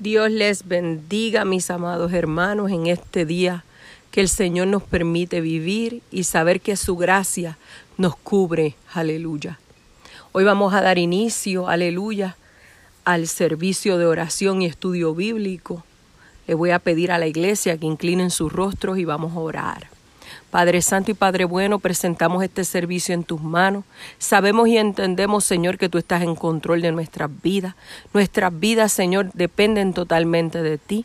Dios les bendiga, mis amados hermanos, en este día que el Señor nos permite vivir y saber que su gracia nos cubre. Aleluya. Hoy vamos a dar inicio, aleluya, al servicio de oración y estudio bíblico. Le voy a pedir a la iglesia que inclinen sus rostros y vamos a orar. Padre Santo y Padre Bueno, presentamos este servicio en tus manos. Sabemos y entendemos, Señor, que tú estás en control de nuestras vidas. Nuestras vidas, Señor, dependen totalmente de ti.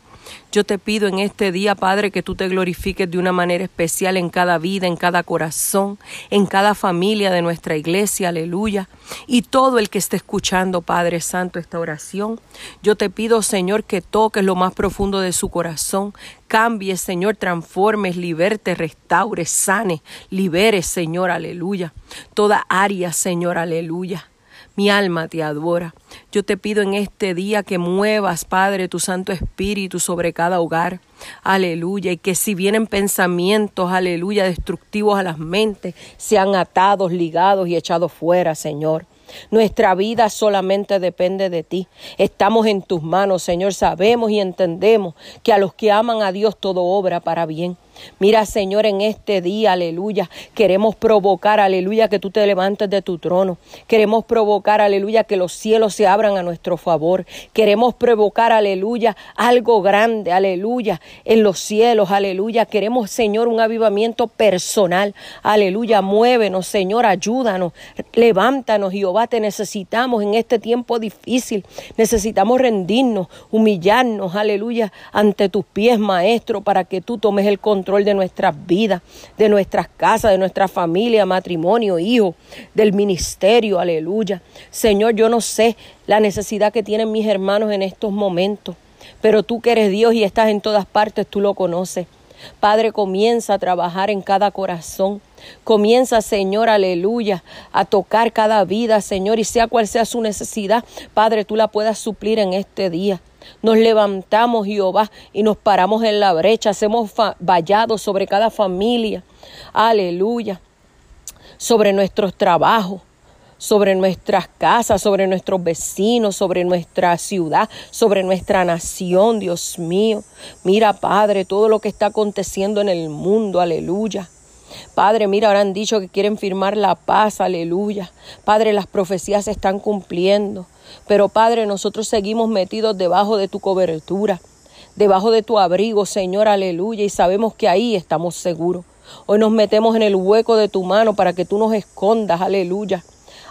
Yo te pido en este día, Padre, que tú te glorifiques de una manera especial en cada vida, en cada corazón, en cada familia de nuestra iglesia, aleluya. Y todo el que esté escuchando, Padre Santo, esta oración, yo te pido, Señor, que toques lo más profundo de su corazón, cambies, Señor, transformes, liberte, restaures, sane, liberes, Señor, aleluya. Toda área, Señor, aleluya. Mi alma te adora. Yo te pido en este día que muevas, Padre, tu Santo Espíritu sobre cada hogar. Aleluya. Y que si vienen pensamientos, aleluya, destructivos a las mentes, sean atados, ligados y echados fuera, Señor. Nuestra vida solamente depende de ti. Estamos en tus manos, Señor. Sabemos y entendemos que a los que aman a Dios todo obra para bien. Mira, Señor, en este día, aleluya, queremos provocar, aleluya, que tú te levantes de tu trono. Queremos provocar, aleluya, que los cielos se abran a nuestro favor. Queremos provocar, aleluya, algo grande, aleluya, en los cielos, aleluya. Queremos, Señor, un avivamiento personal, aleluya. Muévenos, Señor, ayúdanos, levántanos, Jehová, te necesitamos en este tiempo difícil. Necesitamos rendirnos, humillarnos, aleluya, ante tus pies, Maestro, para que tú tomes el control de nuestras vidas, de nuestras casas, de nuestra familia, matrimonio, hijo, del ministerio, aleluya. Señor, yo no sé la necesidad que tienen mis hermanos en estos momentos, pero tú que eres Dios y estás en todas partes, tú lo conoces. Padre, comienza a trabajar en cada corazón. Comienza, Señor, aleluya, a tocar cada vida, Señor, y sea cual sea su necesidad, Padre, tú la puedas suplir en este día. Nos levantamos, Jehová, y nos paramos en la brecha, hacemos vallados sobre cada familia. Aleluya. Sobre nuestros trabajos, sobre nuestras casas, sobre nuestros vecinos, sobre nuestra ciudad, sobre nuestra nación, Dios mío. Mira, Padre, todo lo que está aconteciendo en el mundo, aleluya. Padre, mira, ahora han dicho que quieren firmar la paz, aleluya. Padre, las profecías se están cumpliendo. Pero Padre, nosotros seguimos metidos debajo de tu cobertura, debajo de tu abrigo, Señor, aleluya, y sabemos que ahí estamos seguros. Hoy nos metemos en el hueco de tu mano para que tú nos escondas, aleluya.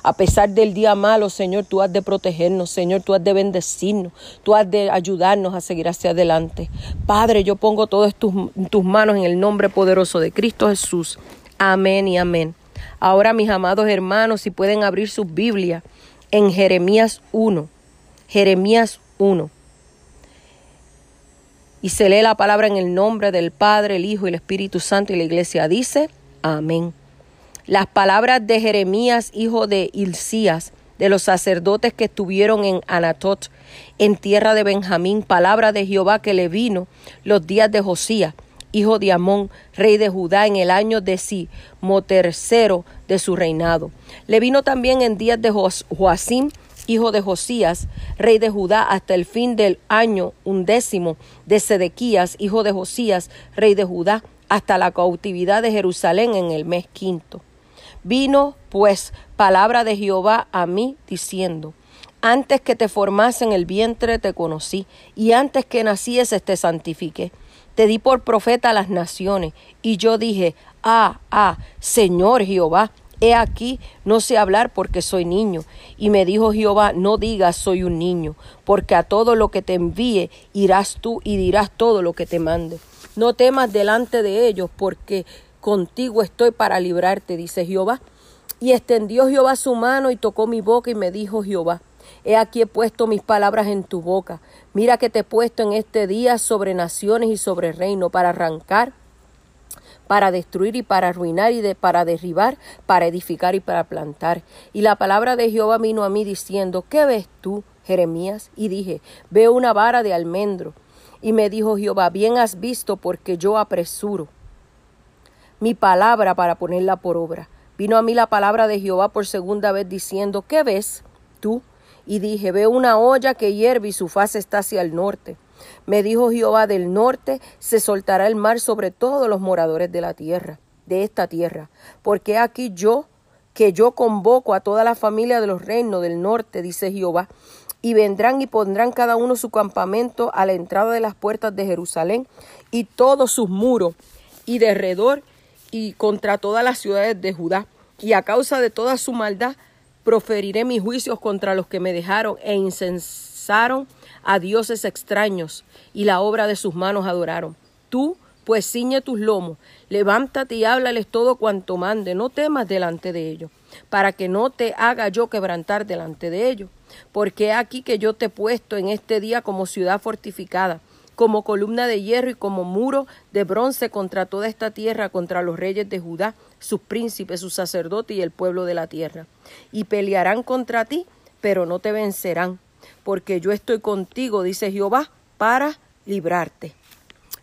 A pesar del día malo, Señor, tú has de protegernos, Señor, tú has de bendecirnos, tú has de ayudarnos a seguir hacia adelante. Padre, yo pongo todo tus manos en el nombre poderoso de Cristo Jesús. Amén y amén. Ahora, mis amados hermanos, si pueden abrir sus Biblias en Jeremías 1. Jeremías 1. Y se lee la palabra en el nombre del Padre, el Hijo y el Espíritu Santo y la iglesia dice, amén. Las palabras de Jeremías, hijo de Hilcías, de los sacerdotes que estuvieron en Anatot, en tierra de Benjamín, palabra de Jehová que le vino los días de Josías, hijo de Amón, rey de Judá, en el año de tercero de su reinado. Le vino también en días de Joacim, hijo de Josías, rey de Judá, hasta el fin del año undécimo de Sedequías, hijo de Josías, rey de Judá, hasta la cautividad de Jerusalén en el mes quinto. Vino, pues, palabra de Jehová a mí, diciendo, antes que te formase en el vientre te conocí, y antes que nacieses te santifiqué te di por profeta a las naciones. Y yo dije, ah, ah, Señor Jehová, he aquí, no sé hablar porque soy niño. Y me dijo Jehová, no digas soy un niño, porque a todo lo que te envíe irás tú y dirás todo lo que te mande. No temas delante de ellos, porque contigo estoy para librarte, dice Jehová. Y extendió Jehová su mano y tocó mi boca y me dijo Jehová, He aquí he puesto mis palabras en tu boca. Mira que te he puesto en este día sobre naciones y sobre reino para arrancar, para destruir y para arruinar y para derribar, para edificar y para plantar. Y la palabra de Jehová vino a mí diciendo, ¿qué ves tú, Jeremías? Y dije, veo una vara de almendro. Y me dijo Jehová, bien has visto porque yo apresuro mi palabra para ponerla por obra. Vino a mí la palabra de Jehová por segunda vez diciendo, ¿qué ves tú? Y dije, veo una olla que hierve y su faz está hacia el norte. Me dijo Jehová, del norte se soltará el mar sobre todos los moradores de la tierra, de esta tierra, porque aquí yo, que yo convoco a toda la familia de los reinos del norte, dice Jehová, y vendrán y pondrán cada uno su campamento a la entrada de las puertas de Jerusalén y todos sus muros y derredor y contra todas las ciudades de Judá. Y a causa de toda su maldad proferiré mis juicios contra los que me dejaron e incensaron a dioses extraños y la obra de sus manos adoraron. Tú, pues ciñe tus lomos, levántate y háblales todo cuanto mande, no temas delante de ellos, para que no te haga yo quebrantar delante de ellos porque aquí que yo te he puesto en este día como ciudad fortificada, como columna de hierro y como muro de bronce contra toda esta tierra, contra los reyes de Judá, sus príncipes, sus sacerdotes y el pueblo de la tierra. Y pelearán contra ti, pero no te vencerán, porque yo estoy contigo, dice Jehová, para librarte.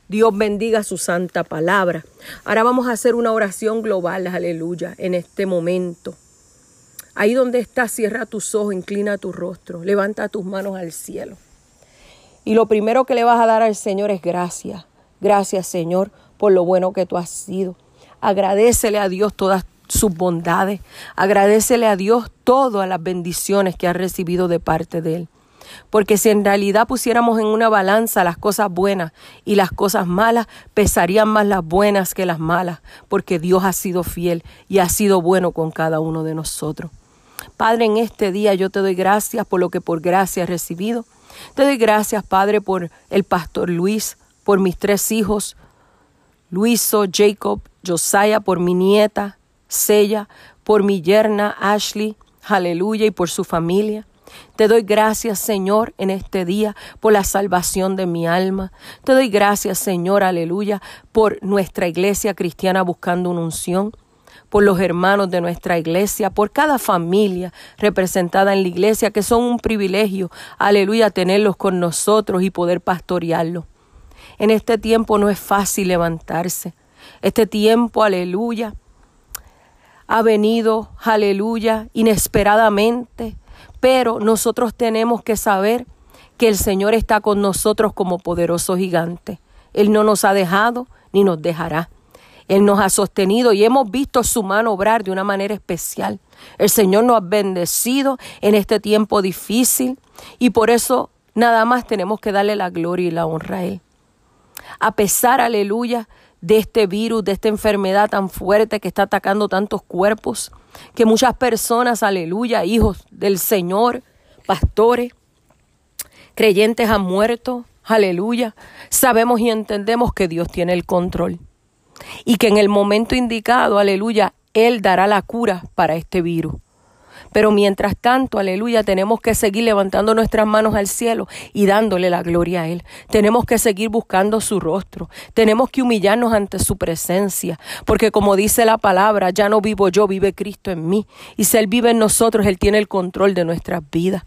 Dios bendiga su santa palabra. Ahora vamos a hacer una oración global, aleluya, en este momento. Ahí donde estás, cierra tus ojos, inclina tu rostro, levanta tus manos al cielo. Y lo primero que le vas a dar al Señor es gracias. Gracias, Señor, por lo bueno que tú has sido. Agradecele a Dios todas sus bondades. Agradecele a Dios todas las bendiciones que has recibido de parte de Él. Porque si en realidad pusiéramos en una balanza las cosas buenas y las cosas malas, pesarían más las buenas que las malas, porque Dios ha sido fiel y ha sido bueno con cada uno de nosotros. Padre, en este día yo te doy gracias por lo que por gracia he recibido. Te doy gracias, Padre, por el pastor Luis, por mis tres hijos, Luiso, Jacob, Josiah, por mi nieta, Sella, por mi yerna, Ashley, aleluya, y por su familia. Te doy gracias, Señor, en este día por la salvación de mi alma. Te doy gracias, Señor, aleluya, por nuestra iglesia cristiana buscando una unción por los hermanos de nuestra iglesia, por cada familia representada en la iglesia, que son un privilegio, aleluya, tenerlos con nosotros y poder pastorearlos. En este tiempo no es fácil levantarse. Este tiempo, aleluya, ha venido, aleluya, inesperadamente, pero nosotros tenemos que saber que el Señor está con nosotros como poderoso gigante. Él no nos ha dejado ni nos dejará. Él nos ha sostenido y hemos visto su mano obrar de una manera especial. El Señor nos ha bendecido en este tiempo difícil y por eso nada más tenemos que darle la gloria y la honra a Él. A pesar, aleluya, de este virus, de esta enfermedad tan fuerte que está atacando tantos cuerpos, que muchas personas, aleluya, hijos del Señor, pastores, creyentes han muerto, aleluya, sabemos y entendemos que Dios tiene el control y que en el momento indicado, aleluya, Él dará la cura para este virus. Pero mientras tanto, aleluya, tenemos que seguir levantando nuestras manos al cielo y dándole la gloria a Él. Tenemos que seguir buscando su rostro. Tenemos que humillarnos ante su presencia. Porque como dice la palabra, ya no vivo yo, vive Cristo en mí. Y si Él vive en nosotros, Él tiene el control de nuestras vidas.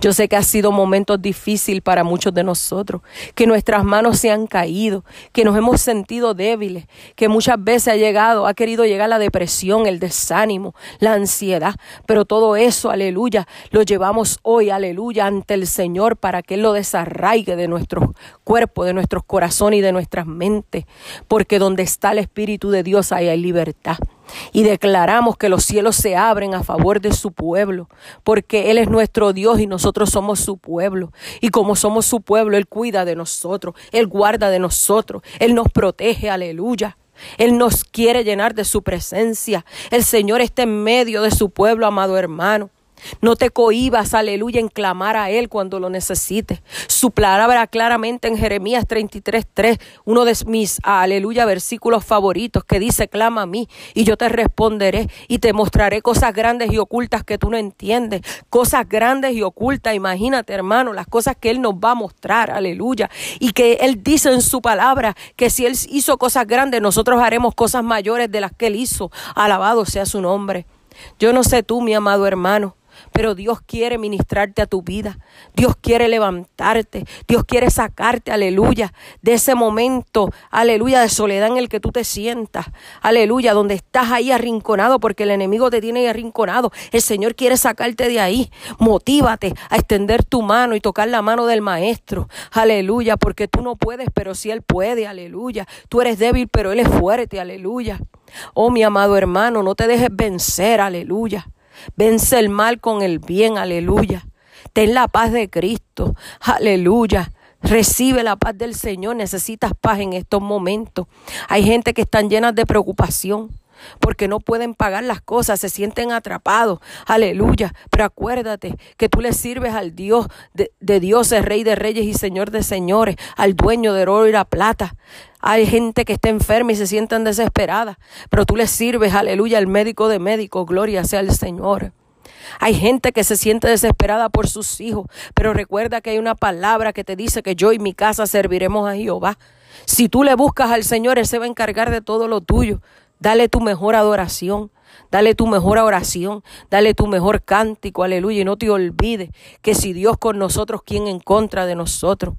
Yo sé que ha sido momentos difíciles para muchos de nosotros, que nuestras manos se han caído, que nos hemos sentido débiles, que muchas veces ha llegado, ha querido llegar la depresión, el desánimo, la ansiedad, pero todo eso, aleluya, lo llevamos hoy, aleluya, ante el Señor para que Él lo desarraigue de nuestros cuerpos, de nuestros corazones y de nuestras mentes, porque donde está el Espíritu de Dios ahí hay libertad y declaramos que los cielos se abren a favor de su pueblo, porque Él es nuestro Dios y nosotros somos su pueblo. Y como somos su pueblo, Él cuida de nosotros, Él guarda de nosotros, Él nos protege, aleluya. Él nos quiere llenar de su presencia. El Señor está en medio de su pueblo, amado hermano. No te cohibas, aleluya, en clamar a Él cuando lo necesites. Su palabra claramente en Jeremías 33.3, uno de mis, aleluya, versículos favoritos que dice, clama a mí y yo te responderé y te mostraré cosas grandes y ocultas que tú no entiendes. Cosas grandes y ocultas, imagínate hermano, las cosas que Él nos va a mostrar, aleluya. Y que Él dice en su palabra que si Él hizo cosas grandes, nosotros haremos cosas mayores de las que Él hizo. Alabado sea su nombre. Yo no sé tú, mi amado hermano, pero Dios quiere ministrarte a tu vida. Dios quiere levantarte. Dios quiere sacarte, aleluya, de ese momento, aleluya, de soledad en el que tú te sientas. Aleluya, donde estás ahí arrinconado porque el enemigo te tiene arrinconado. El Señor quiere sacarte de ahí. Motívate a extender tu mano y tocar la mano del maestro. Aleluya, porque tú no puedes, pero si Él puede. Aleluya. Tú eres débil, pero Él es fuerte. Aleluya. Oh, mi amado hermano, no te dejes vencer. Aleluya. Vence el mal con el bien, aleluya. Ten la paz de Cristo, aleluya. Recibe la paz del Señor. Necesitas paz en estos momentos. Hay gente que están llenas de preocupación porque no pueden pagar las cosas, se sienten atrapados. Aleluya. Pero acuérdate que tú le sirves al Dios de, de dioses, Rey de Reyes y Señor de Señores, al dueño del oro y la plata. Hay gente que está enferma y se sienten desesperadas, pero tú le sirves, aleluya, al médico de médicos, gloria sea al Señor. Hay gente que se siente desesperada por sus hijos, pero recuerda que hay una palabra que te dice que yo y mi casa serviremos a Jehová. Si tú le buscas al Señor, Él se va a encargar de todo lo tuyo. Dale tu mejor adoración, dale tu mejor oración, dale tu mejor cántico, aleluya, y no te olvides que si Dios con nosotros, ¿quién en contra de nosotros?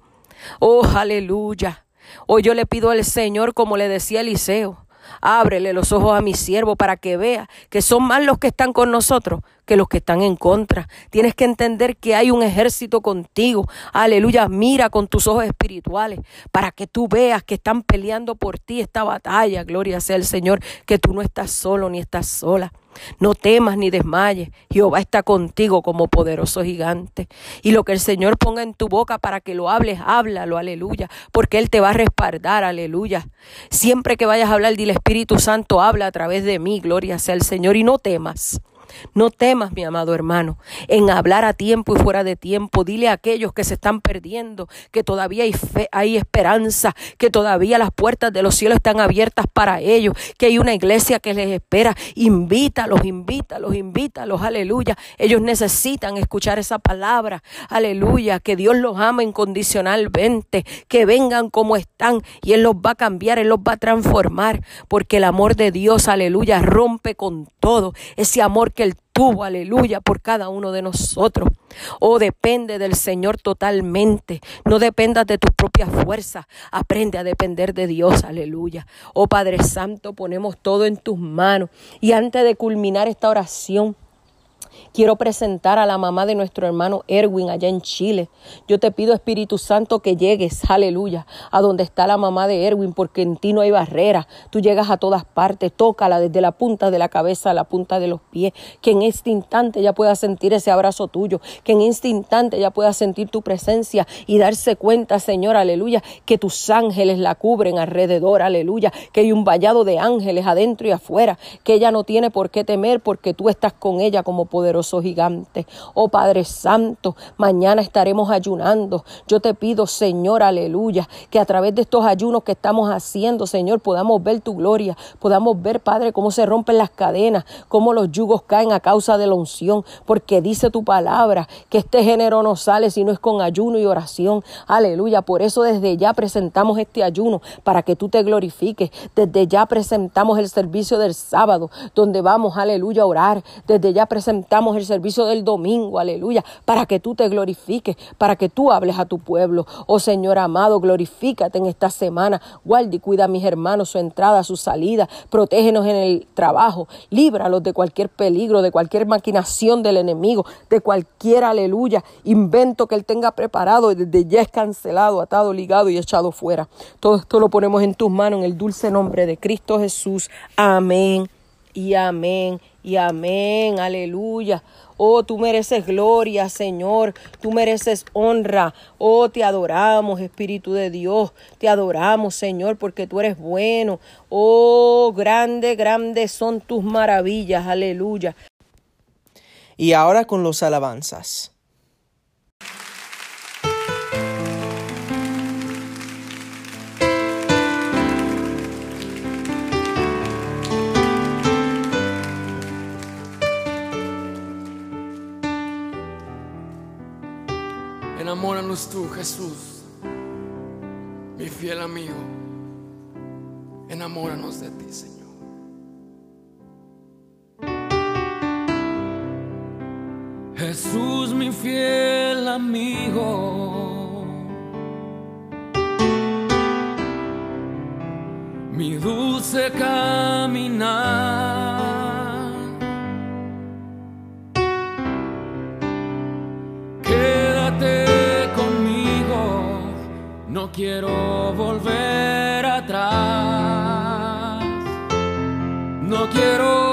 Oh, aleluya. Hoy yo le pido al Señor, como le decía Eliseo, ábrele los ojos a mi siervo para que vea que son más los que están con nosotros que los que están en contra. Tienes que entender que hay un ejército contigo. Aleluya, mira con tus ojos espirituales para que tú veas que están peleando por ti esta batalla. Gloria sea el Señor, que tú no estás solo ni estás sola. No temas ni desmayes. Jehová está contigo como poderoso gigante. Y lo que el Señor ponga en tu boca para que lo hables, háblalo, aleluya. Porque Él te va a respaldar, aleluya. Siempre que vayas a hablar, dile Espíritu Santo, habla a través de mí, gloria sea el Señor. Y no temas. No temas, mi amado hermano, en hablar a tiempo y fuera de tiempo. Dile a aquellos que se están perdiendo que todavía hay, fe, hay esperanza, que todavía las puertas de los cielos están abiertas para ellos, que hay una iglesia que les espera. Invítalos, invítalos, invítalos, aleluya. Ellos necesitan escuchar esa palabra, aleluya, que Dios los ama incondicionalmente, que vengan como están y Él los va a cambiar, Él los va a transformar, porque el amor de Dios, aleluya, rompe con todo. Ese amor que Aleluya, por cada uno de nosotros. Oh, depende del Señor totalmente. No dependas de tus propias fuerzas. Aprende a depender de Dios, aleluya. Oh Padre Santo, ponemos todo en tus manos. Y antes de culminar esta oración, Quiero presentar a la mamá de nuestro hermano Erwin allá en Chile. Yo te pido, Espíritu Santo, que llegues, aleluya, a donde está la mamá de Erwin, porque en ti no hay barrera. Tú llegas a todas partes, tócala desde la punta de la cabeza a la punta de los pies. Que en este instante ya pueda sentir ese abrazo tuyo. Que en este instante ya pueda sentir tu presencia y darse cuenta, Señor, aleluya, que tus ángeles la cubren alrededor, aleluya. Que hay un vallado de ángeles adentro y afuera. Que ella no tiene por qué temer porque tú estás con ella como poderoso gigante. Oh Padre Santo, mañana estaremos ayunando. Yo te pido, Señor, aleluya, que a través de estos ayunos que estamos haciendo, Señor, podamos ver tu gloria, podamos ver, Padre, cómo se rompen las cadenas, cómo los yugos caen a causa de la unción, porque dice tu palabra que este género no sale si no es con ayuno y oración. Aleluya, por eso desde ya presentamos este ayuno para que tú te glorifiques. Desde ya presentamos el servicio del sábado, donde vamos, aleluya, a orar. Desde ya presentamos el servicio del domingo, aleluya, para que tú te glorifiques, para que tú hables a tu pueblo. Oh Señor amado, glorifícate en esta semana. Guarda y cuida a mis hermanos, su entrada, su salida. Protégenos en el trabajo. Líbralos de cualquier peligro, de cualquier maquinación del enemigo, de cualquier, aleluya, invento que él tenga preparado desde ya es cancelado, atado, ligado y echado fuera. Todo esto lo ponemos en tus manos en el dulce nombre de Cristo Jesús. Amén y amén y amén, aleluya. Oh, tú mereces gloria, Señor. Tú mereces honra. Oh, te adoramos, Espíritu de Dios. Te adoramos, Señor, porque tú eres bueno. Oh, grande, grande son tus maravillas. Aleluya. Y ahora con los alabanzas. Enamóranos tú, Jesús, mi fiel amigo. Enamóranos de ti, Señor. Jesús mi fiel amigo, mi dulce caminar. No quiero volver atrás, no quiero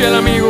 fiel amigo.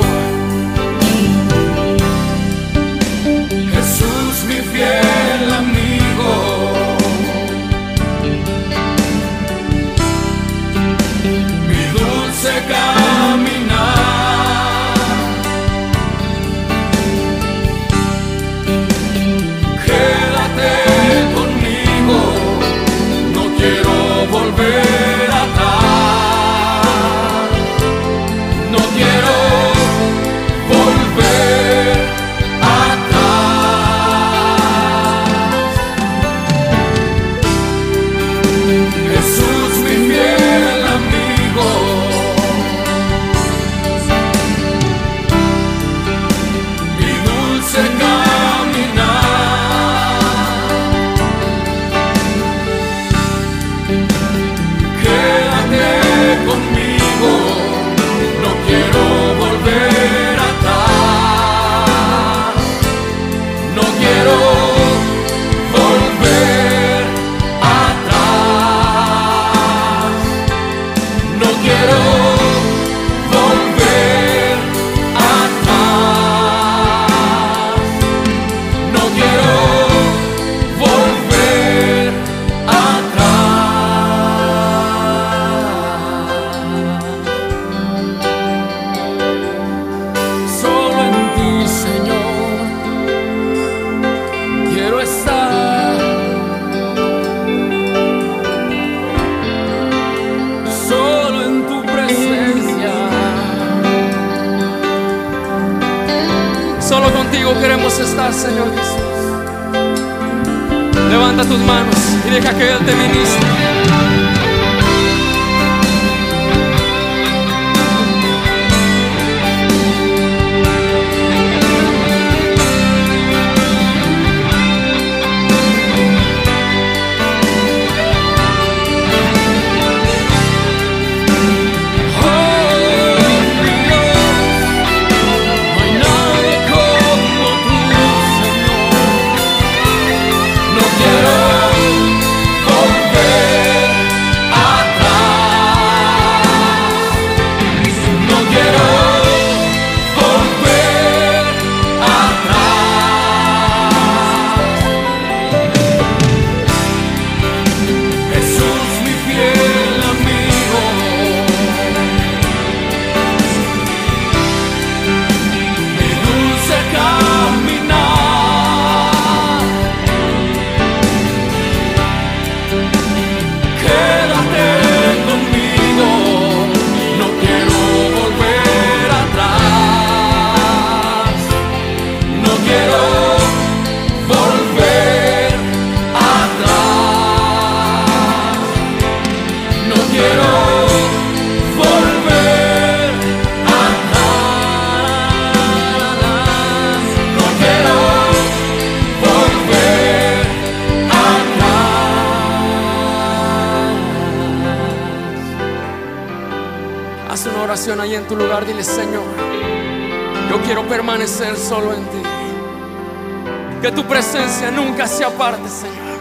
Se aparte, Señor,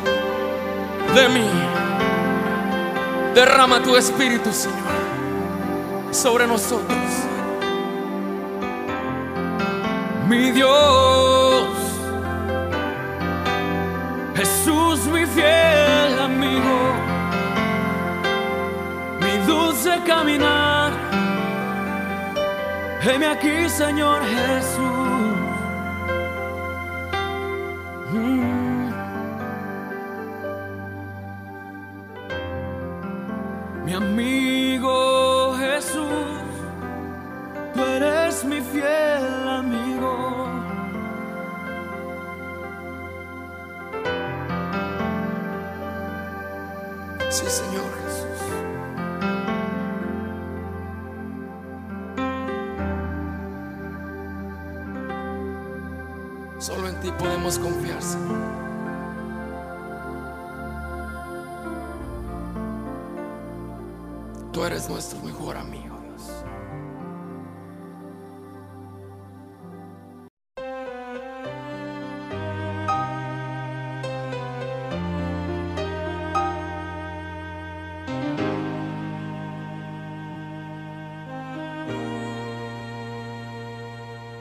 de mí. Derrama tu espíritu, Señor, sobre nosotros. Mi Dios, Jesús, mi fiel amigo, mi dulce caminar. Heme aquí, Señor Jesús. Sí, Señor Jesús. Solo en ti podemos confiar, Señor. Tú eres nuestro mejor amigo, Dios.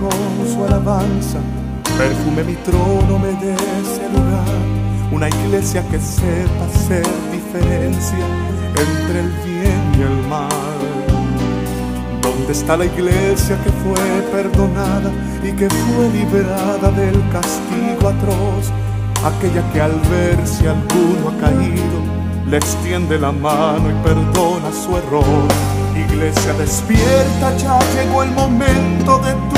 Con su alabanza perfume mi trono, me dé ese lugar. Una iglesia que sepa hacer diferencia entre el bien y el mal. ¿Dónde está la iglesia que fue perdonada y que fue liberada del castigo atroz? Aquella que al ver si alguno ha caído, le extiende la mano y perdona su error. Iglesia despierta, ya llegó el momento de tu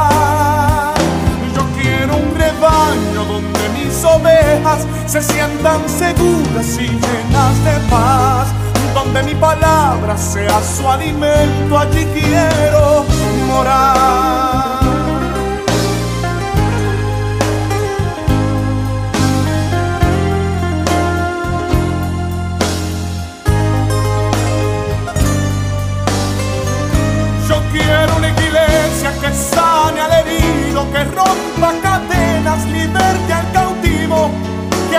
Rebaño donde mis ovejas se sientan seguras y llenas de paz. Donde mi palabra sea su alimento, allí quiero morar.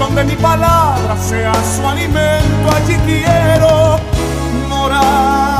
Donde mi palabra sea su alimento, allí quiero morar.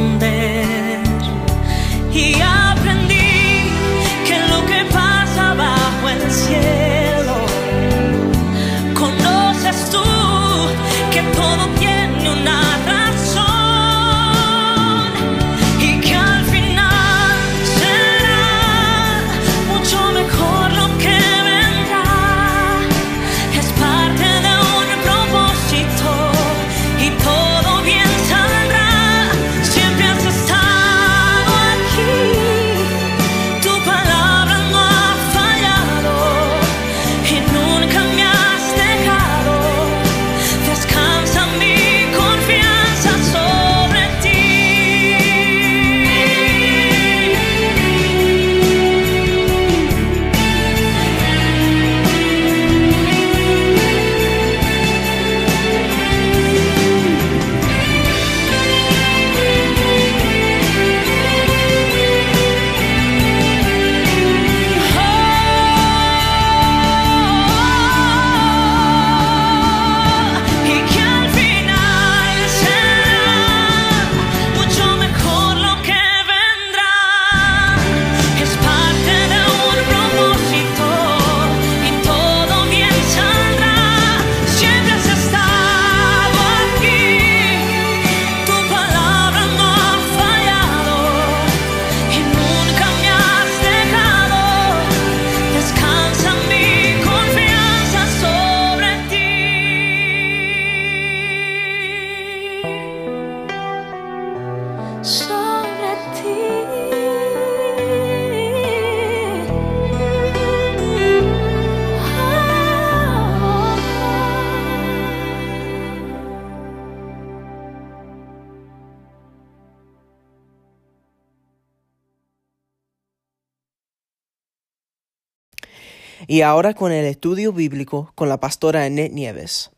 Y ahora con el estudio bíblico con la pastora Annette Nieves.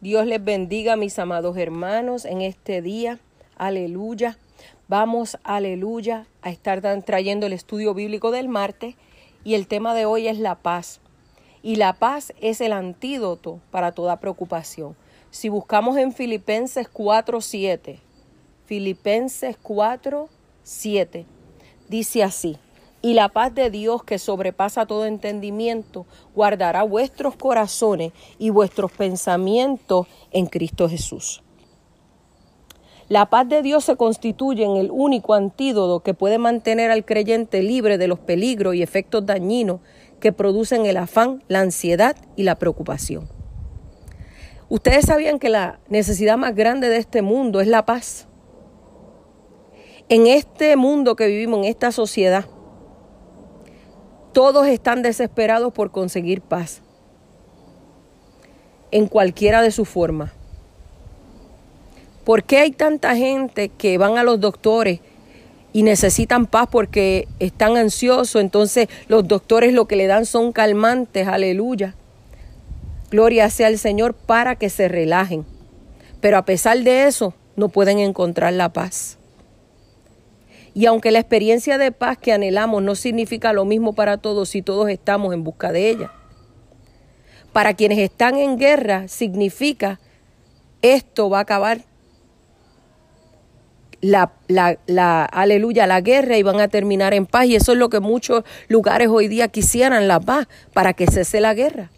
Dios les bendiga, mis amados hermanos, en este día. Aleluya. Vamos, aleluya, a estar trayendo el estudio bíblico del martes y el tema de hoy es la paz. Y la paz es el antídoto para toda preocupación. Si buscamos en Filipenses 4:7, Filipenses 4:7 dice así: y la paz de Dios que sobrepasa todo entendimiento guardará vuestros corazones y vuestros pensamientos en Cristo Jesús. La paz de Dios se constituye en el único antídoto que puede mantener al creyente libre de los peligros y efectos dañinos que producen el afán, la ansiedad y la preocupación. Ustedes sabían que la necesidad más grande de este mundo es la paz. En este mundo que vivimos, en esta sociedad, todos están desesperados por conseguir paz, en cualquiera de sus formas. ¿Por qué hay tanta gente que van a los doctores y necesitan paz porque están ansiosos? Entonces los doctores lo que le dan son calmantes, aleluya. Gloria sea al Señor para que se relajen. Pero a pesar de eso, no pueden encontrar la paz. Y aunque la experiencia de paz que anhelamos no significa lo mismo para todos si todos estamos en busca de ella. Para quienes están en guerra significa esto va a acabar la, la, aleluya, la guerra y van a terminar en paz. Y eso es lo que muchos lugares hoy día quisieran, la paz, para que cese la guerra.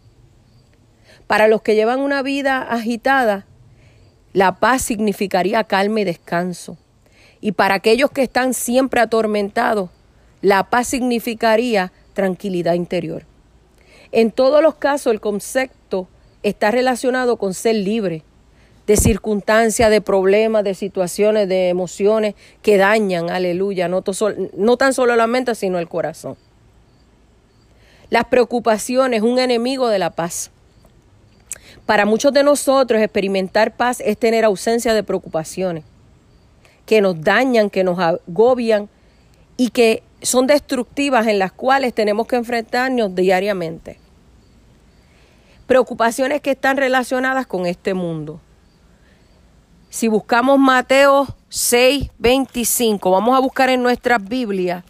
Para los que llevan una vida agitada, la paz significaría calma y descanso. Y para aquellos que están siempre atormentados, la paz significaría tranquilidad interior. En todos los casos, el concepto está relacionado con ser libre de circunstancias, de problemas, de situaciones, de emociones que dañan, aleluya, no, no tan solo la mente, sino el corazón. Las preocupaciones, un enemigo de la paz. Para muchos de nosotros, experimentar paz es tener ausencia de preocupaciones que nos dañan, que nos agobian y que son destructivas en las cuales tenemos que enfrentarnos diariamente. Preocupaciones que están relacionadas con este mundo. Si buscamos Mateo 6, 25, vamos a buscar en nuestras Biblias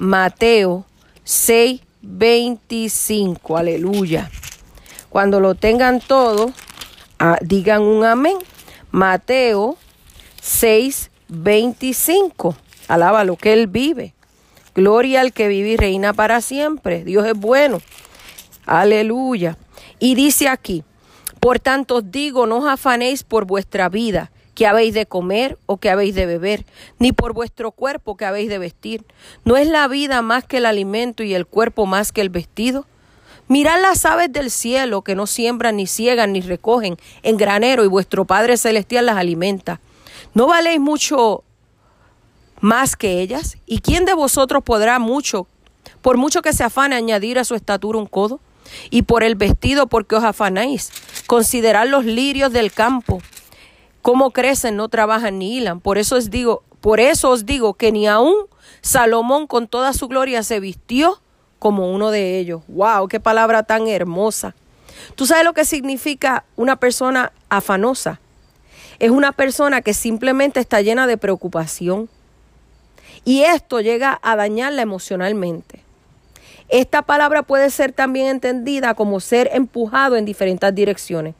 Mateo 6, 25, aleluya. Cuando lo tengan todo, ah, digan un amén. Mateo 6, 25. Alaba lo que Él vive. Gloria al que vive y reina para siempre. Dios es bueno. Aleluya. Y dice aquí, por tanto os digo, no os afanéis por vuestra vida, que habéis de comer o que habéis de beber, ni por vuestro cuerpo que habéis de vestir. ¿No es la vida más que el alimento y el cuerpo más que el vestido? Mirad las aves del cielo que no siembran, ni ciegan, ni recogen en granero, y vuestro Padre Celestial las alimenta. ¿No valéis mucho más que ellas? ¿Y quién de vosotros podrá mucho, por mucho que se afane, añadir a su estatura un codo? Y por el vestido, porque os afanáis? Considerad los lirios del campo, cómo crecen, no trabajan ni hilan. Por eso os digo, por eso os digo que ni aun Salomón con toda su gloria se vistió como uno de ellos. ¡Wow! ¡Qué palabra tan hermosa! ¿Tú sabes lo que significa una persona afanosa? Es una persona que simplemente está llena de preocupación. Y esto llega a dañarla emocionalmente. Esta palabra puede ser también entendida como ser empujado en diferentes direcciones.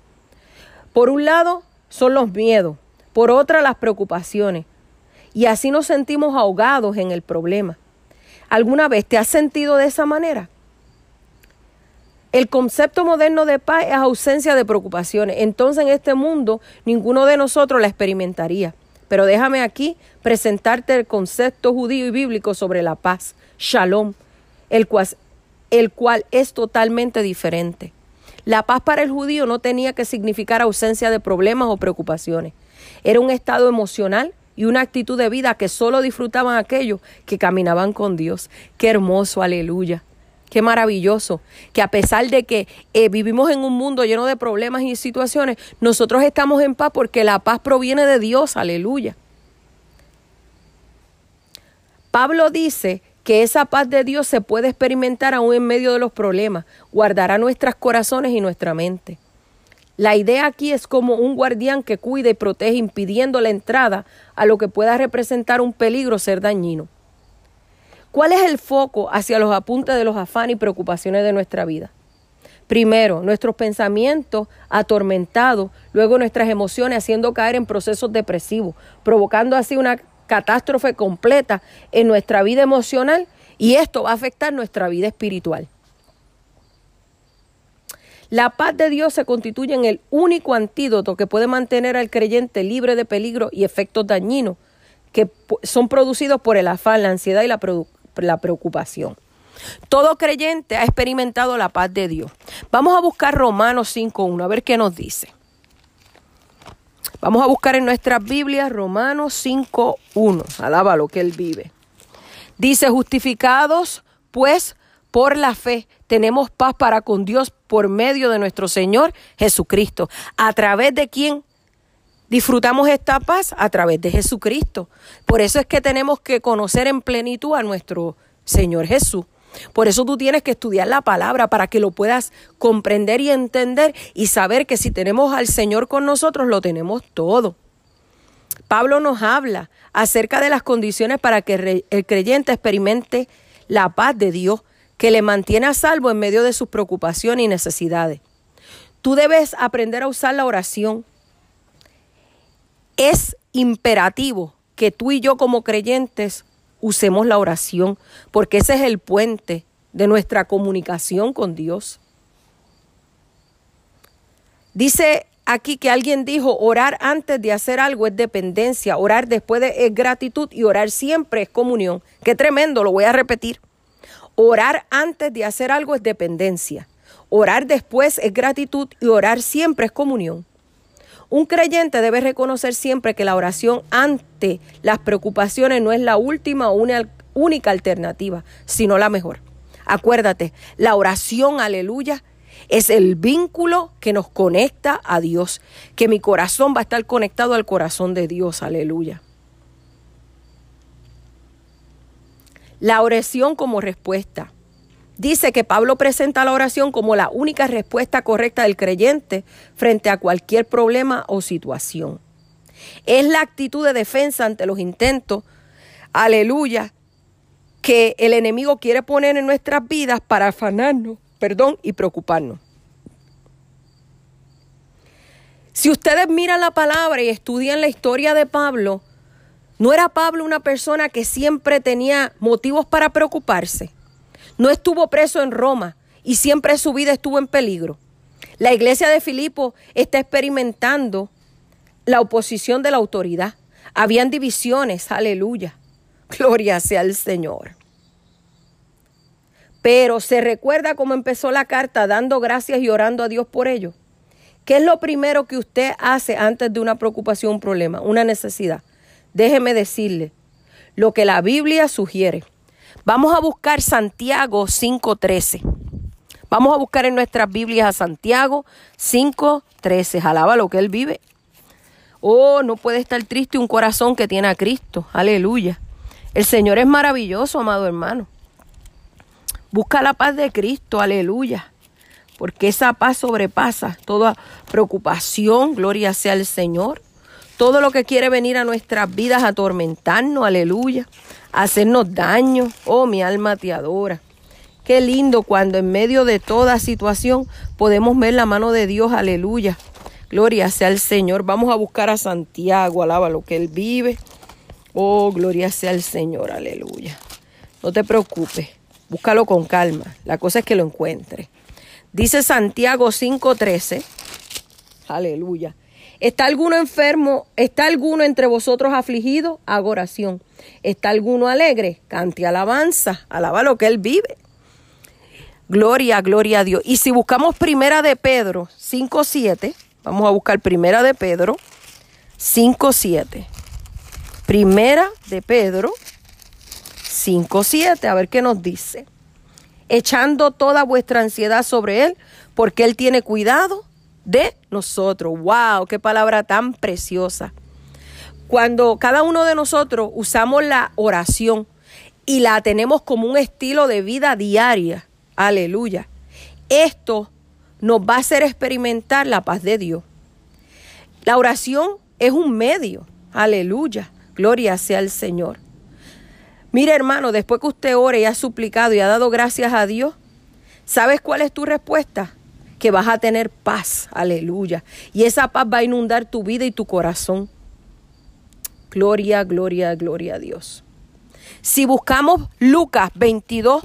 Por un lado son los miedos, por otra las preocupaciones. Y así nos sentimos ahogados en el problema. ¿Alguna vez te has sentido de esa manera? El concepto moderno de paz es ausencia de preocupaciones. Entonces en este mundo ninguno de nosotros la experimentaría. Pero déjame aquí presentarte el concepto judío y bíblico sobre la paz, shalom, el cual, es totalmente diferente. La paz para el judío no tenía que significar ausencia de problemas o preocupaciones. Era un estado emocional y una actitud de vida que solo disfrutaban aquellos que caminaban con Dios. Qué hermoso, aleluya. Qué maravilloso que a pesar de que eh, vivimos en un mundo lleno de problemas y situaciones, nosotros estamos en paz porque la paz proviene de Dios, aleluya. Pablo dice que esa paz de Dios se puede experimentar aún en medio de los problemas, guardará nuestros corazones y nuestra mente. La idea aquí es como un guardián que cuida y protege impidiendo la entrada a lo que pueda representar un peligro ser dañino. ¿Cuál es el foco hacia los apuntes de los afanes y preocupaciones de nuestra vida? Primero, nuestros pensamientos atormentados, luego nuestras emociones haciendo caer en procesos depresivos, provocando así una catástrofe completa en nuestra vida emocional y esto va a afectar nuestra vida espiritual. La paz de Dios se constituye en el único antídoto que puede mantener al creyente libre de peligro y efectos dañinos que son producidos por el afán, la ansiedad y la, la preocupación. Todo creyente ha experimentado la paz de Dios. Vamos a buscar Romanos 5.1, a ver qué nos dice. Vamos a buscar en nuestras Biblias Romanos 5.1. Alaba lo que Él vive. Dice, justificados pues por la fe, tenemos paz para con Dios por medio de nuestro Señor Jesucristo, a través de quien disfrutamos esta paz, a través de Jesucristo. Por eso es que tenemos que conocer en plenitud a nuestro Señor Jesús. Por eso tú tienes que estudiar la palabra para que lo puedas comprender y entender y saber que si tenemos al Señor con nosotros, lo tenemos todo. Pablo nos habla acerca de las condiciones para que el creyente experimente la paz de Dios, que le mantiene a salvo en medio de sus preocupaciones y necesidades. Tú debes aprender a usar la oración. Es imperativo que tú y yo como creyentes usemos la oración, porque ese es el puente de nuestra comunicación con Dios. Dice aquí que alguien dijo, orar antes de hacer algo es dependencia, orar después de, es gratitud y orar siempre es comunión. Qué tremendo, lo voy a repetir. Orar antes de hacer algo es dependencia. Orar después es gratitud y orar siempre es comunión. Un creyente debe reconocer siempre que la oración ante las preocupaciones no es la última o una única alternativa, sino la mejor. Acuérdate, la oración, aleluya, es el vínculo que nos conecta a Dios, que mi corazón va a estar conectado al corazón de Dios, aleluya. La oración como respuesta dice que Pablo presenta la oración como la única respuesta correcta del creyente frente a cualquier problema o situación. Es la actitud de defensa ante los intentos, aleluya, que el enemigo quiere poner en nuestras vidas para afanarnos, perdón, y preocuparnos. Si ustedes miran la palabra y estudian la historia de Pablo, ¿no era Pablo una persona que siempre tenía motivos para preocuparse? No estuvo preso en Roma y siempre su vida estuvo en peligro. La iglesia de Filipo está experimentando la oposición de la autoridad. Habían divisiones, aleluya. Gloria sea al Señor. Pero se recuerda cómo empezó la carta dando gracias y orando a Dios por ello. ¿Qué es lo primero que usted hace antes de una preocupación, un problema, una necesidad? Déjeme decirle lo que la Biblia sugiere. Vamos a buscar Santiago 5.13. Vamos a buscar en nuestras Biblias a Santiago 5.13. Alaba lo que Él vive. Oh, no puede estar triste un corazón que tiene a Cristo. Aleluya. El Señor es maravilloso, amado hermano. Busca la paz de Cristo. Aleluya. Porque esa paz sobrepasa toda preocupación. Gloria sea al Señor. Todo lo que quiere venir a nuestras vidas atormentarnos. Aleluya hacernos daño. Oh, mi alma te adora. Qué lindo cuando en medio de toda situación podemos ver la mano de Dios. Aleluya. Gloria sea al Señor. Vamos a buscar a Santiago. Alaba lo que Él vive. Oh, gloria sea al Señor. Aleluya. No te preocupes. Búscalo con calma. La cosa es que lo encuentre. Dice Santiago 5:13. Aleluya. ¿Está alguno enfermo? ¿Está alguno entre vosotros afligido? Haga oración. ¿Está alguno alegre? Cante alabanza. Alaba lo que él vive. Gloria, gloria a Dios. Y si buscamos primera de Pedro 5.7, vamos a buscar primera de Pedro 5.7. Primera de Pedro 5.7, a ver qué nos dice. Echando toda vuestra ansiedad sobre Él, porque Él tiene cuidado de nosotros. ¡Wow! ¡Qué palabra tan preciosa! Cuando cada uno de nosotros usamos la oración y la tenemos como un estilo de vida diaria, aleluya, esto nos va a hacer experimentar la paz de Dios. La oración es un medio. Aleluya. Gloria sea al Señor. Mire hermano, después que usted ore y ha suplicado y ha dado gracias a Dios, ¿sabes cuál es tu respuesta? Que vas a tener paz. Aleluya. Y esa paz va a inundar tu vida y tu corazón. Gloria, gloria, gloria a Dios. Si buscamos Lucas 22,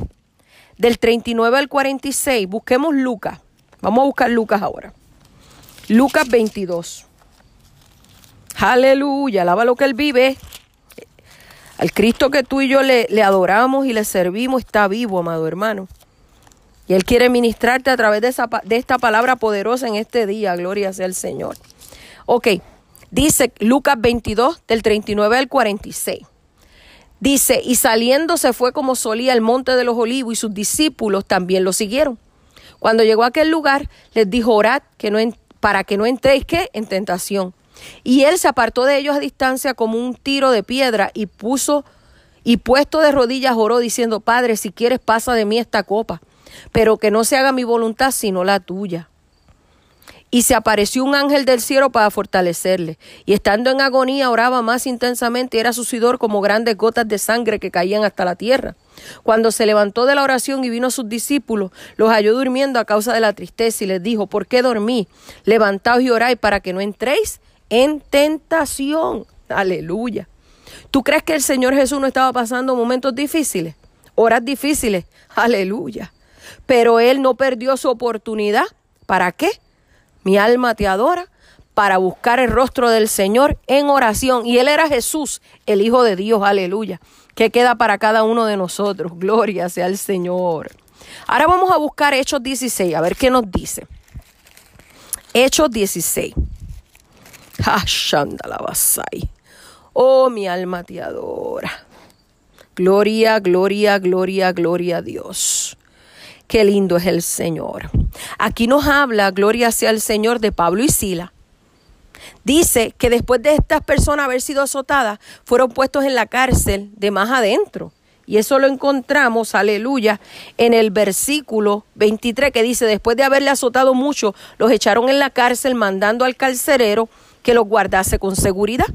del 39 al 46, busquemos Lucas. Vamos a buscar Lucas ahora. Lucas 22. Aleluya, alaba lo que Él vive. Al Cristo que tú y yo le, le, adoramos y le servimos está vivo, amado hermano. Y Él quiere ministrarte a través de, esa, de esta palabra poderosa en este día. Gloria sea el Señor. Ok, dice Lucas 22 del 39 al 46. Dice, y saliendo se fue como solía el monte de los olivos y sus discípulos también lo siguieron. Cuando llegó a aquel lugar, les dijo, orad que no para que no entréis en tentación. Y él se apartó de ellos a distancia como un tiro de piedra y puso y puesto de rodillas oró diciendo, Padre, si quieres pasa de mí esta copa, pero que no se haga mi voluntad sino la tuya. Y se apareció un ángel del cielo para fortalecerle. Y estando en agonía oraba más intensamente y era su sudor como grandes gotas de sangre que caían hasta la tierra. Cuando se levantó de la oración y vino a sus discípulos, los halló durmiendo a causa de la tristeza y les dijo, ¿por qué dormí? Levantaos y oráis para que no entréis en tentación. Aleluya. ¿Tú crees que el Señor Jesús no estaba pasando momentos difíciles? Horas difíciles. Aleluya. Pero Él no perdió su oportunidad. ¿Para qué? Mi alma te adora para buscar el rostro del Señor en oración. Y Él era Jesús, el Hijo de Dios. Aleluya. ¿Qué queda para cada uno de nosotros? Gloria sea al Señor. Ahora vamos a buscar Hechos 16, a ver qué nos dice. Hechos 16. Oh, mi alma te adora. Gloria, gloria, gloria, gloria a Dios. Qué lindo es el Señor. Aquí nos habla, gloria sea el Señor, de Pablo y Sila. Dice que después de estas personas haber sido azotadas, fueron puestos en la cárcel de más adentro. Y eso lo encontramos, aleluya, en el versículo 23 que dice, después de haberle azotado mucho, los echaron en la cárcel mandando al carcerero que los guardase con seguridad.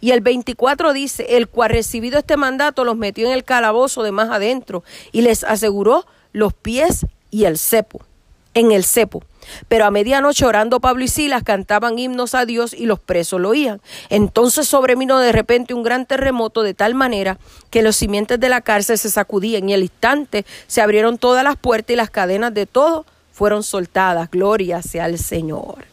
Y el 24 dice, el cual recibido este mandato los metió en el calabozo de más adentro y les aseguró los pies y el cepo, en el cepo. Pero a medianoche orando Pablo y Silas cantaban himnos a Dios y los presos lo oían. Entonces sobrevino de repente un gran terremoto de tal manera que los simientes de la cárcel se sacudían y al instante se abrieron todas las puertas y las cadenas de todo fueron soltadas. Gloria sea al Señor.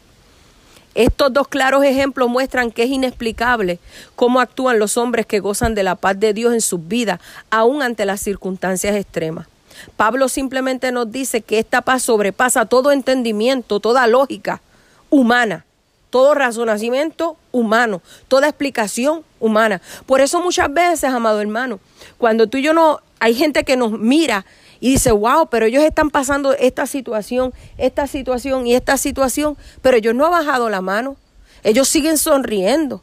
Estos dos claros ejemplos muestran que es inexplicable cómo actúan los hombres que gozan de la paz de Dios en sus vidas, aun ante las circunstancias extremas. Pablo simplemente nos dice que esta paz sobrepasa todo entendimiento, toda lógica humana, todo razonamiento humano, toda explicación humana. Por eso muchas veces, amado hermano, cuando tú y yo no, hay gente que nos mira y dice, wow, pero ellos están pasando esta situación, esta situación y esta situación, pero ellos no han bajado la mano, ellos siguen sonriendo.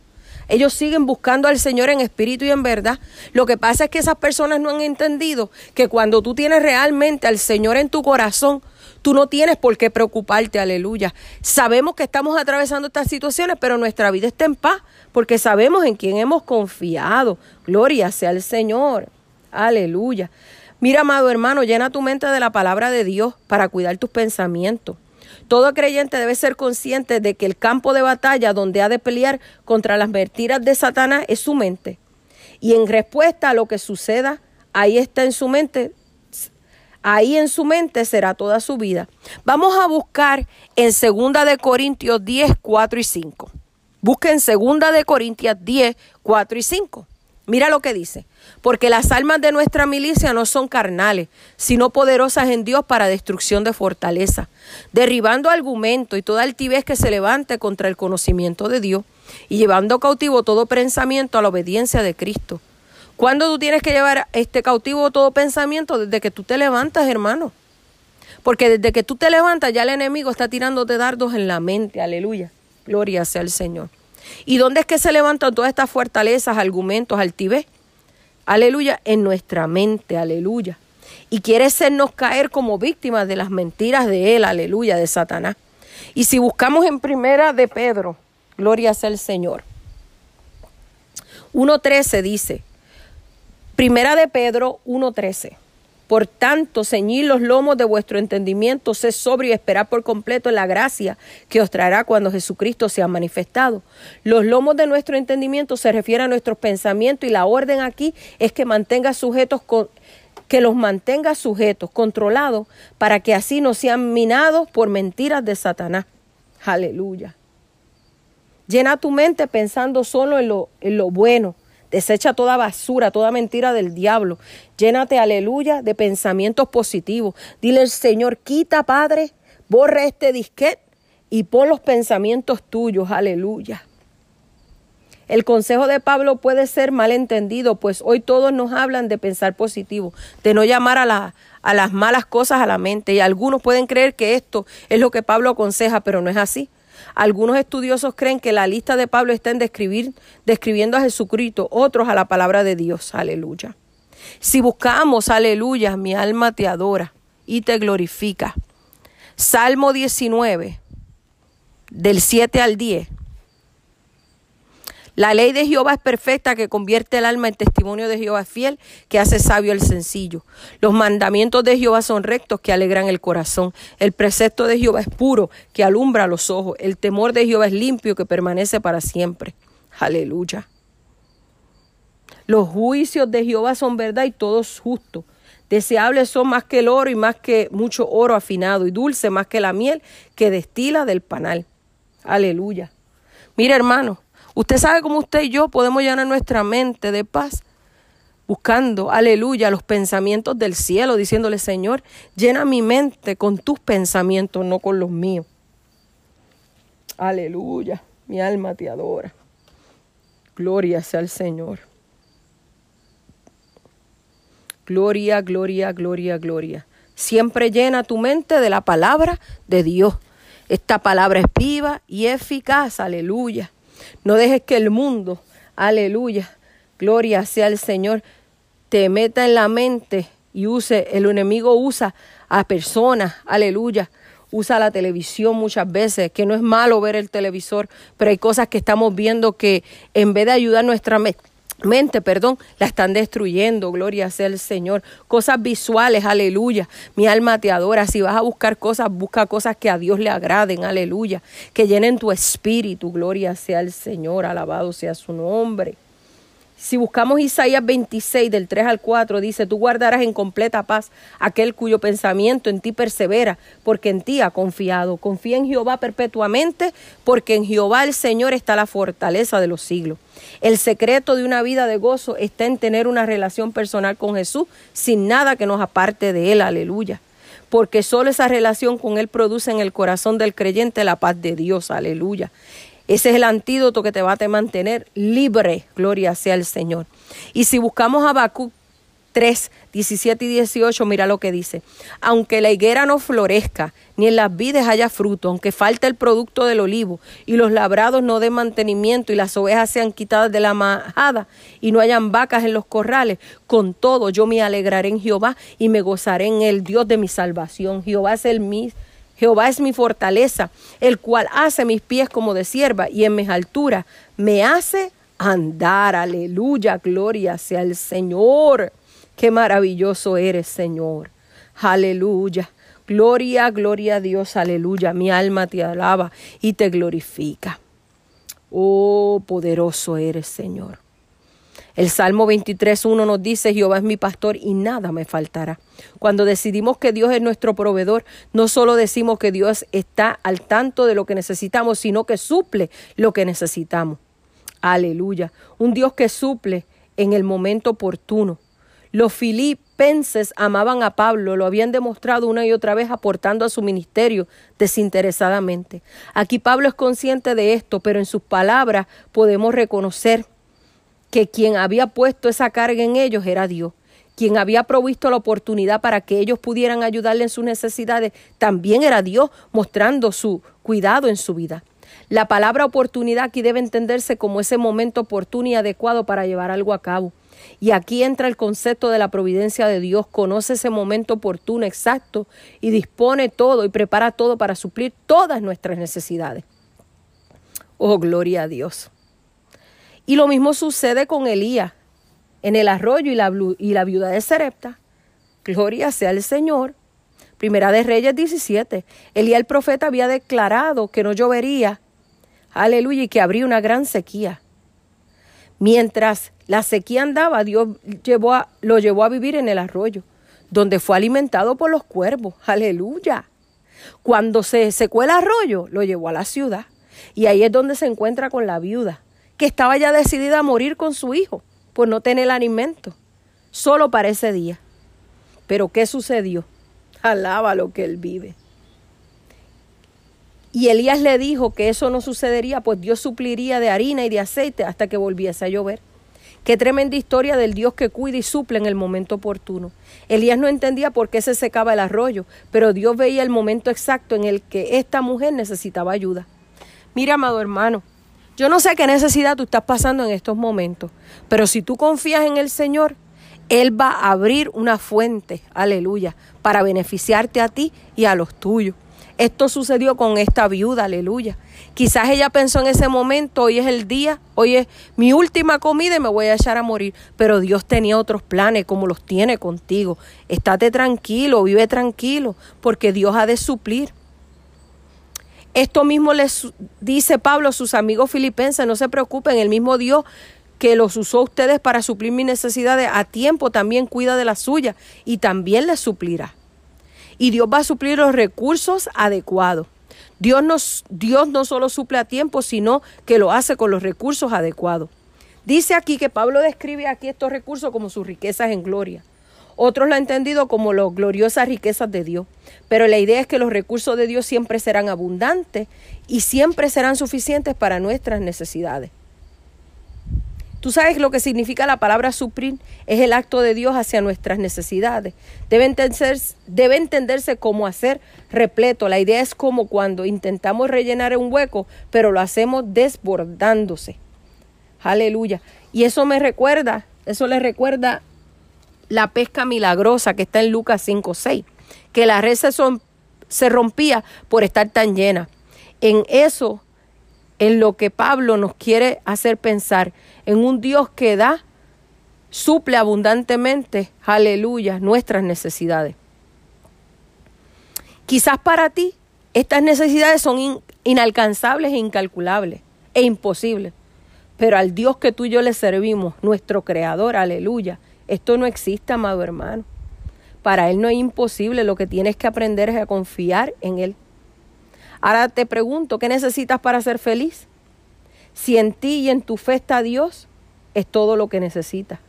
Ellos siguen buscando al Señor en espíritu y en verdad. Lo que pasa es que esas personas no han entendido que cuando tú tienes realmente al Señor en tu corazón, tú no tienes por qué preocuparte, aleluya. Sabemos que estamos atravesando estas situaciones, pero nuestra vida está en paz, porque sabemos en quién hemos confiado. Gloria sea al Señor, aleluya. Mira, amado hermano, llena tu mente de la palabra de Dios para cuidar tus pensamientos. Todo creyente debe ser consciente de que el campo de batalla donde ha de pelear contra las mentiras de Satanás es su mente. Y en respuesta a lo que suceda, ahí está en su mente, ahí en su mente será toda su vida. Vamos a buscar en 2 de Corintios 10, 4 y 5. Busquen 2 de Corintios 10, 4 y 5. Mira lo que dice, porque las almas de nuestra milicia no son carnales, sino poderosas en Dios para destrucción de fortaleza, derribando argumento y toda altivez que se levante contra el conocimiento de Dios y llevando cautivo todo pensamiento a la obediencia de Cristo. ¿Cuándo tú tienes que llevar este cautivo todo pensamiento? Desde que tú te levantas, hermano. Porque desde que tú te levantas ya el enemigo está tirándote dardos en la mente, aleluya. Gloria sea al Señor. ¿Y dónde es que se levantan todas estas fortalezas, argumentos, altivez? Aleluya, en nuestra mente, aleluya. y quiere hacernos caer como víctimas de las mentiras de él, aleluya, de Satanás. Y si buscamos en primera de Pedro, gloria sea el Señor. 1.13 dice, primera de Pedro 1.13. Por tanto, ceñid los lomos de vuestro entendimiento, sed sobrio y esperad por completo en la gracia que os traerá cuando Jesucristo sea manifestado. Los lomos de nuestro entendimiento se refieren a nuestros pensamientos y la orden aquí es que mantenga sujetos que los mantenga sujetos, controlados, para que así no sean minados por mentiras de Satanás. Aleluya. Llena tu mente pensando solo en lo, en lo bueno, Desecha toda basura, toda mentira del diablo. Llénate, aleluya, de pensamientos positivos. Dile al Señor, quita, Padre, borra este disquete y pon los pensamientos tuyos, aleluya. El consejo de Pablo puede ser mal entendido, pues hoy todos nos hablan de pensar positivo, de no llamar a, a las malas cosas a la mente. Y algunos pueden creer que esto es lo que Pablo aconseja, pero no es así. Algunos estudiosos creen que la lista de Pablo está en describir, describiendo a Jesucristo, otros a la palabra de Dios. Aleluya. Si buscamos, aleluya, mi alma te adora y te glorifica. Salmo 19, del 7 al 10. La ley de Jehová es perfecta, que convierte el alma en testimonio de Jehová fiel, que hace sabio el sencillo. Los mandamientos de Jehová son rectos, que alegran el corazón. El precepto de Jehová es puro, que alumbra los ojos. El temor de Jehová es limpio, que permanece para siempre. Aleluya. Los juicios de Jehová son verdad y todos justos. Deseables son más que el oro y más que mucho oro afinado y dulce más que la miel que destila del panal. Aleluya. Mira, hermano, Usted sabe cómo usted y yo podemos llenar nuestra mente de paz, buscando, aleluya, los pensamientos del cielo, diciéndole, Señor, llena mi mente con tus pensamientos, no con los míos. Aleluya, mi alma te adora. Gloria sea al Señor. Gloria, gloria, gloria, gloria. Siempre llena tu mente de la palabra de Dios. Esta palabra es viva y eficaz, aleluya. No dejes que el mundo, aleluya, gloria sea el Señor, te meta en la mente y use, el enemigo usa a personas, aleluya, usa la televisión muchas veces, que no es malo ver el televisor, pero hay cosas que estamos viendo que en vez de ayudar nuestra mente, mente, perdón, la están destruyendo, gloria sea el Señor. Cosas visuales, aleluya. Mi alma te adora. Si vas a buscar cosas, busca cosas que a Dios le agraden, aleluya. Que llenen tu espíritu, gloria sea el Señor, alabado sea su nombre. Si buscamos Isaías 26 del 3 al 4, dice, tú guardarás en completa paz aquel cuyo pensamiento en ti persevera, porque en ti ha confiado. Confía en Jehová perpetuamente, porque en Jehová el Señor está la fortaleza de los siglos. El secreto de una vida de gozo está en tener una relación personal con Jesús sin nada que nos aparte de Él, aleluya. Porque solo esa relación con Él produce en el corazón del creyente la paz de Dios, aleluya. Ese es el antídoto que te va a mantener libre, gloria sea el Señor. Y si buscamos a Habacuc 3, 17 y 18, mira lo que dice. Aunque la higuera no florezca, ni en las vides haya fruto, aunque falte el producto del olivo, y los labrados no den mantenimiento, y las ovejas sean quitadas de la majada, y no hayan vacas en los corrales, con todo yo me alegraré en Jehová y me gozaré en el Dios de mi salvación. Jehová es el mismo Jehová es mi fortaleza, el cual hace mis pies como de sierva y en mis alturas me hace andar. Aleluya, gloria sea el Señor. Qué maravilloso eres, Señor. Aleluya. Gloria, gloria a Dios, aleluya. Mi alma te alaba y te glorifica. Oh, poderoso eres, Señor. El Salmo 23.1 nos dice, Jehová es mi pastor y nada me faltará. Cuando decidimos que Dios es nuestro proveedor, no solo decimos que Dios está al tanto de lo que necesitamos, sino que suple lo que necesitamos. Aleluya. Un Dios que suple en el momento oportuno. Los filipenses amaban a Pablo, lo habían demostrado una y otra vez aportando a su ministerio desinteresadamente. Aquí Pablo es consciente de esto, pero en sus palabras podemos reconocer que quien había puesto esa carga en ellos era Dios. Quien había provisto la oportunidad para que ellos pudieran ayudarle en sus necesidades también era Dios, mostrando su cuidado en su vida. La palabra oportunidad aquí debe entenderse como ese momento oportuno y adecuado para llevar algo a cabo. Y aquí entra el concepto de la providencia de Dios. Conoce ese momento oportuno, exacto, y dispone todo y prepara todo para suplir todas nuestras necesidades. Oh, gloria a Dios. Y lo mismo sucede con Elías en el arroyo y la, viuda de Serepta. Gloria sea al Señor. Primera de Reyes 17. Elías el profeta había declarado que no llovería. Aleluya, y que habría una gran sequía. Mientras la sequía andaba, Dios lo llevó a vivir en el arroyo, donde fue alimentado por los cuervos. Aleluya. Cuando se secó el arroyo, lo llevó a la ciudad. Y ahí es donde se encuentra con la viuda, que estaba ya decidida a morir con su hijo por no tener alimento, solo para ese día. Pero ¿qué sucedió? Alaba lo que él vive. Y Elías le dijo que eso no sucedería, pues Dios supliría de harina y de aceite hasta que volviese a llover. Qué tremenda historia del Dios que cuida y suple en el momento oportuno. Elías no entendía por qué se secaba el arroyo, pero Dios veía el momento exacto en el que esta mujer necesitaba ayuda. Mira, amado hermano, yo no sé qué necesidad tú estás pasando en estos momentos, pero si tú confías en el Señor, Él va a abrir una fuente, aleluya, para beneficiarte a ti y a los tuyos. Esto sucedió con esta viuda, aleluya. Quizás ella pensó en ese momento, hoy es el día, hoy es mi última comida y me voy a echar a morir. Pero Dios tenía otros planes como los tiene contigo. Estate tranquilo, vive tranquilo, porque Dios ha de suplir. Esto mismo les dice Pablo a sus amigos filipenses, no se preocupen, el mismo Dios que los usó a ustedes para suplir mis necesidades a tiempo también cuida de la suya y también les suplirá. Y Dios va a suplir los recursos adecuados. Dios, Dios no solo suple a tiempo, sino que lo hace con los recursos adecuados. Dice aquí que Pablo describe aquí estos recursos como sus riquezas en gloria. Otros lo han entendido como las gloriosas riquezas de Dios. Pero la idea es que los recursos de Dios siempre serán abundantes y siempre serán suficientes para nuestras necesidades. Tú sabes lo que significa la palabra suplir, es el acto de Dios hacia nuestras necesidades. Debe entenderse, debe entenderse como hacer repleto. La idea es como cuando intentamos rellenar un hueco, pero lo hacemos desbordándose. Aleluya. Y eso me recuerda, eso le recuerda la pesca milagrosa que está en Lucas 5.6, que la red se, son, se rompía por estar tan llena. En eso, en lo que Pablo nos quiere hacer pensar, en un Dios que da, suple abundantemente, aleluya, nuestras necesidades. Quizás para ti estas necesidades son inalcanzables e incalculables e imposibles, pero al Dios que tú y yo le servimos, nuestro Creador, aleluya, esto no existe, amado hermano. Para Él no es imposible, lo que tienes que aprender es a confiar en Él. Ahora te pregunto, ¿qué necesitas para ser feliz? Si en ti y en tu fe está Dios, es todo lo que necesitas.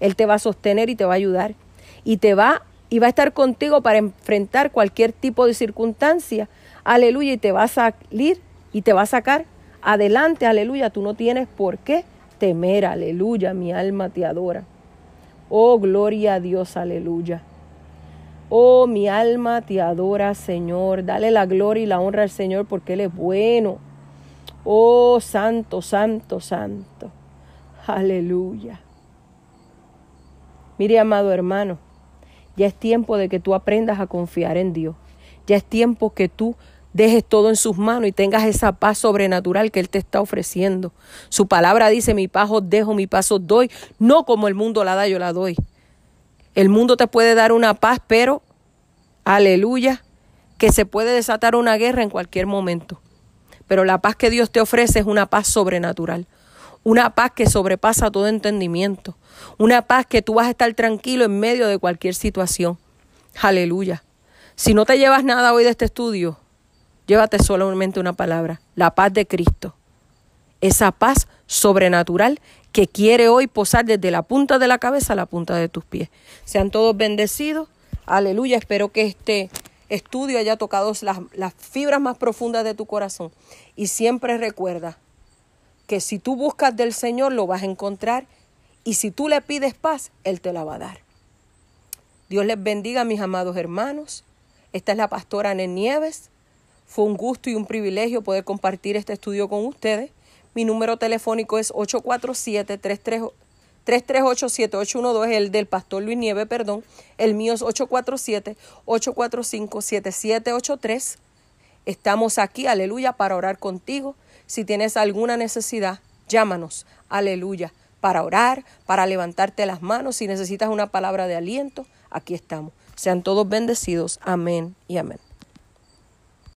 Él te va a sostener y te va a ayudar. Y te va y va a estar contigo para enfrentar cualquier tipo de circunstancia. Aleluya. Y te va a salir y te va a sacar adelante. Aleluya. Tú no tienes por qué temer. Aleluya. Mi alma te adora. Oh, gloria a Dios, aleluya. Oh, mi alma te adora, Señor. Dale la gloria y la honra al Señor porque Él es bueno. Oh, santo, santo, santo. Aleluya. Mire, amado hermano, ya es tiempo de que tú aprendas a confiar en Dios. Ya es tiempo que tú dejes todo en sus manos y tengas esa paz sobrenatural que Él te está ofreciendo. Su palabra dice, mi paz os dejo, mi paz os doy, no como el mundo la da, yo la doy. El mundo te puede dar una paz, pero, aleluya, que se puede desatar una guerra en cualquier momento. Pero la paz que Dios te ofrece es una paz sobrenatural, una paz que sobrepasa todo entendimiento, una paz que tú vas a estar tranquilo en medio de cualquier situación. Aleluya. Si no te llevas nada hoy de este estudio, Llévate solamente una palabra, la paz de Cristo. Esa paz sobrenatural que quiere hoy posar desde la punta de la cabeza a la punta de tus pies. Sean todos bendecidos. Aleluya. Espero que este estudio haya tocado las, las fibras más profundas de tu corazón. Y siempre recuerda que si tú buscas del Señor lo vas a encontrar. Y si tú le pides paz, Él te la va a dar. Dios les bendiga, mis amados hermanos. Esta es la pastora Anel Nieves. Fue un gusto y un privilegio poder compartir este estudio con ustedes. Mi número telefónico es 338-7812 es el del pastor Luis Nieve, perdón. El mío es 847-845-7783. Estamos aquí, aleluya, para orar contigo. Si tienes alguna necesidad, llámanos, aleluya, para orar, para levantarte las manos. Si necesitas una palabra de aliento, aquí estamos. Sean todos bendecidos. Amén y amén.